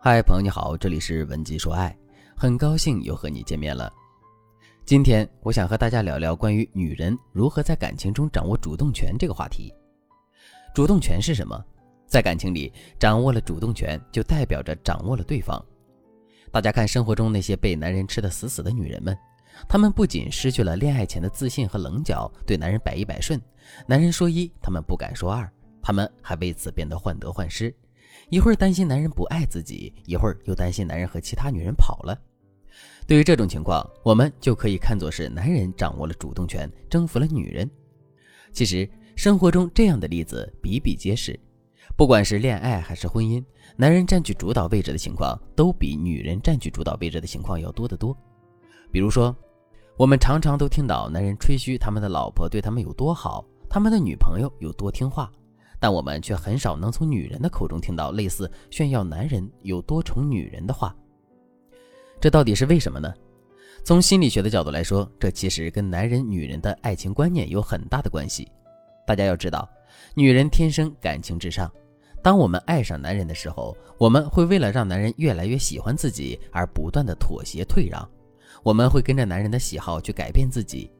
嗨，朋友你好，这里是文姬说爱，很高兴又和你见面了。今天我想和大家聊聊关于女人如何在感情中掌握主动权这个话题。主动权是什么？在感情里，掌握了主动权，就代表着掌握了对方。大家看生活中那些被男人吃得死死的女人们，她们不仅失去了恋爱前的自信和棱角，对男人百依百顺，男人说一，她们不敢说二，她们还为此变得患得患失。一会儿担心男人不爱自己，一会儿又担心男人和其他女人跑了。对于这种情况，我们就可以看作是男人掌握了主动权，征服了女人。其实生活中这样的例子比比皆是，不管是恋爱还是婚姻，男人占据主导位置的情况都比女人占据主导位置的情况要多得多。比如说，我们常常都听到男人吹嘘他们的老婆对他们有多好，他们的女朋友有多听话。但我们却很少能从女人的口中听到类似炫耀男人有多宠女人的话。这到底是为什么呢？从心理学的角度来说，这其实跟男人、女人的爱情观念有很大的关系。大家要知道，女人天生感情至上。当我们爱上男人的时候，我们会为了让男人越来越喜欢自己而不断的妥协退让，我们会跟着男人的喜好去改变自己。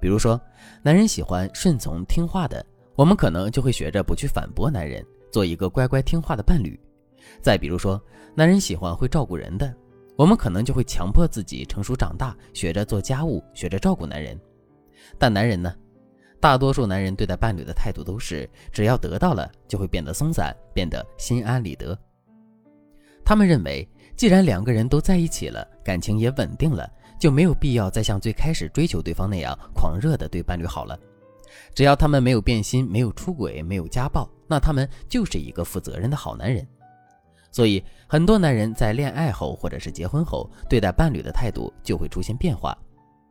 比如说，男人喜欢顺从听话的。我们可能就会学着不去反驳男人，做一个乖乖听话的伴侣。再比如说，男人喜欢会照顾人的，我们可能就会强迫自己成熟长大，学着做家务，学着照顾男人。但男人呢？大多数男人对待伴侣的态度都是，只要得到了，就会变得松散，变得心安理得。他们认为，既然两个人都在一起了，感情也稳定了，就没有必要再像最开始追求对方那样狂热的对伴侣好了。只要他们没有变心、没有出轨、没有家暴，那他们就是一个负责任的好男人。所以，很多男人在恋爱后或者是结婚后，对待伴侣的态度就会出现变化。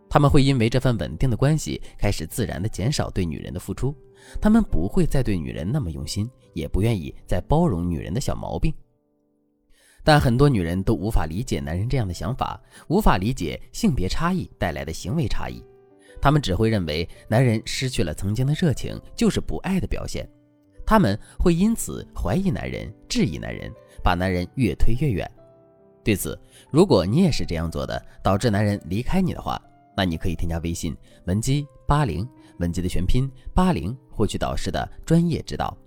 他们会因为这份稳定的关系，开始自然的减少对女人的付出。他们不会再对女人那么用心，也不愿意再包容女人的小毛病。但很多女人都无法理解男人这样的想法，无法理解性别差异带来的行为差异。他们只会认为男人失去了曾经的热情就是不爱的表现，他们会因此怀疑男人、质疑男人，把男人越推越远。对此，如果你也是这样做的，导致男人离开你的话，那你可以添加微信文姬八零，文姬的全拼八零，获取导师的专业指导。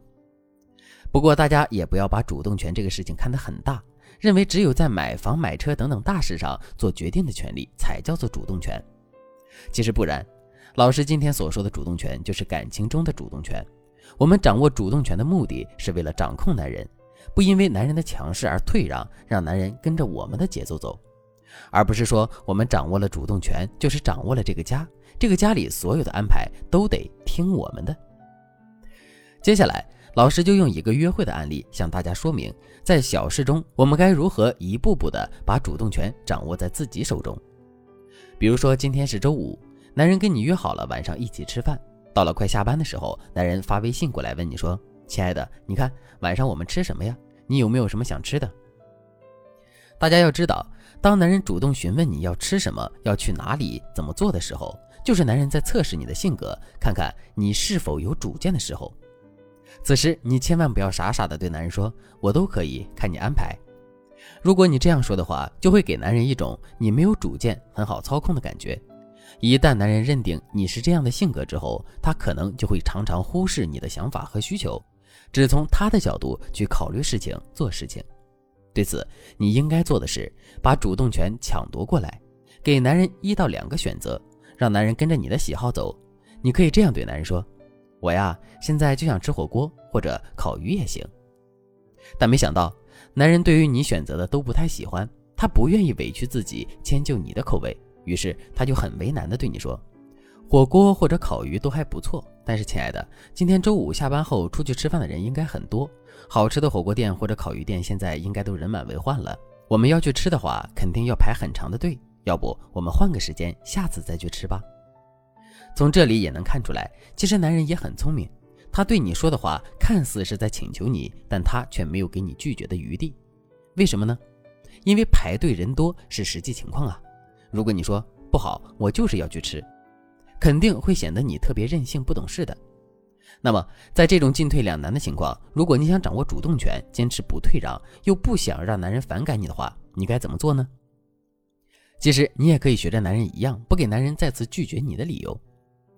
不过，大家也不要把主动权这个事情看得很大，认为只有在买房、买车等等大事上做决定的权利才叫做主动权。其实不然，老师今天所说的主动权就是感情中的主动权。我们掌握主动权的目的是为了掌控男人，不因为男人的强势而退让，让男人跟着我们的节奏走，而不是说我们掌握了主动权就是掌握了这个家，这个家里所有的安排都得听我们的。接下来，老师就用一个约会的案例向大家说明，在小事中我们该如何一步步的把主动权掌握在自己手中。比如说，今天是周五，男人跟你约好了晚上一起吃饭。到了快下班的时候，男人发微信过来问你说：“亲爱的，你看晚上我们吃什么呀？你有没有什么想吃的？”大家要知道，当男人主动询问你要吃什么、要去哪里、怎么做的时候，就是男人在测试你的性格，看看你是否有主见的时候。此时，你千万不要傻傻的对男人说：“我都可以，看你安排。”如果你这样说的话，就会给男人一种你没有主见、很好操控的感觉。一旦男人认定你是这样的性格之后，他可能就会常常忽视你的想法和需求，只从他的角度去考虑事情、做事情。对此，你应该做的是把主动权抢夺过来，给男人一到两个选择，让男人跟着你的喜好走。你可以这样对男人说：“我呀，现在就想吃火锅或者烤鱼也行。”但没想到。男人对于你选择的都不太喜欢，他不愿意委屈自己迁就你的口味，于是他就很为难的对你说：“火锅或者烤鱼都还不错，但是亲爱的，今天周五下班后出去吃饭的人应该很多，好吃的火锅店或者烤鱼店现在应该都人满为患了。我们要去吃的话，肯定要排很长的队，要不我们换个时间，下次再去吃吧。”从这里也能看出来，其实男人也很聪明。他对你说的话看似是在请求你，但他却没有给你拒绝的余地。为什么呢？因为排队人多是实际情况啊。如果你说不好，我就是要去吃，肯定会显得你特别任性、不懂事的。那么，在这种进退两难的情况，如果你想掌握主动权，坚持不退让，又不想让男人反感你的话，你该怎么做呢？其实，你也可以学着男人一样，不给男人再次拒绝你的理由。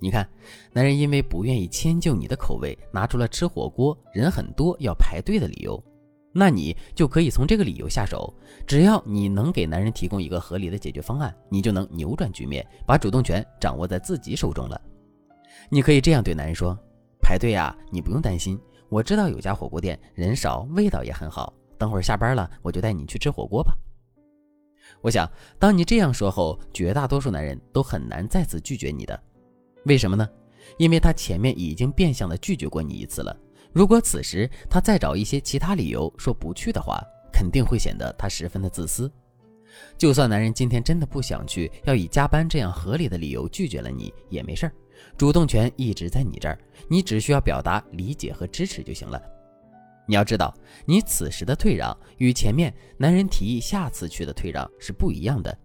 你看，男人因为不愿意迁就你的口味，拿出了吃火锅人很多要排队的理由，那你就可以从这个理由下手。只要你能给男人提供一个合理的解决方案，你就能扭转局面，把主动权掌握在自己手中了。你可以这样对男人说。排队呀，你不用担心，我知道有家火锅店，人少，味道也很好。等会儿下班了，我就带你去吃火锅吧。我想，当你这样说后，绝大多数男人都很难再次拒绝你的。为什么呢？因为他前面已经变相的拒绝过你一次了。如果此时他再找一些其他理由说不去的话，肯定会显得他十分的自私。就算男人今天真的不想去，要以加班这样合理的理由拒绝了你，也没事儿。主动权一直在你这儿，你只需要表达理解和支持就行了。你要知道，你此时的退让与前面男人提议下次去的退让是不一样的。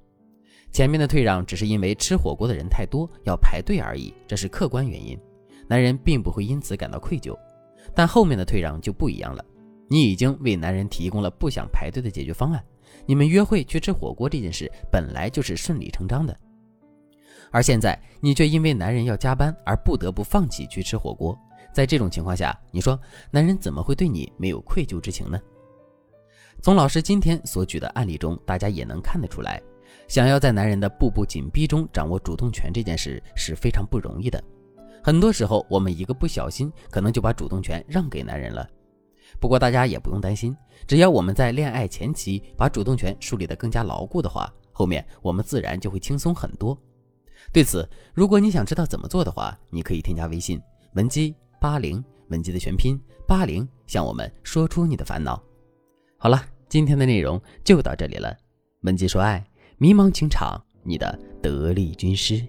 前面的退让只是因为吃火锅的人太多要排队而已，这是客观原因，男人并不会因此感到愧疚。但后面的退让就不一样了，你已经为男人提供了不想排队的解决方案，你们约会去吃火锅这件事本来就是顺理成章的。而现在，你却因为男人要加班而不得不放弃去吃火锅。在这种情况下，你说男人怎么会对你没有愧疚之情呢？从老师今天所举的案例中，大家也能看得出来，想要在男人的步步紧逼中掌握主动权这件事是非常不容易的。很多时候，我们一个不小心，可能就把主动权让给男人了。不过大家也不用担心，只要我们在恋爱前期把主动权树立得更加牢固的话，后面我们自然就会轻松很多。对此，如果你想知道怎么做的话，你可以添加微信文姬八零，文姬的全拼八零，向我们说出你的烦恼。好了，今天的内容就到这里了。文姬说爱，迷茫情场，你的得力军师。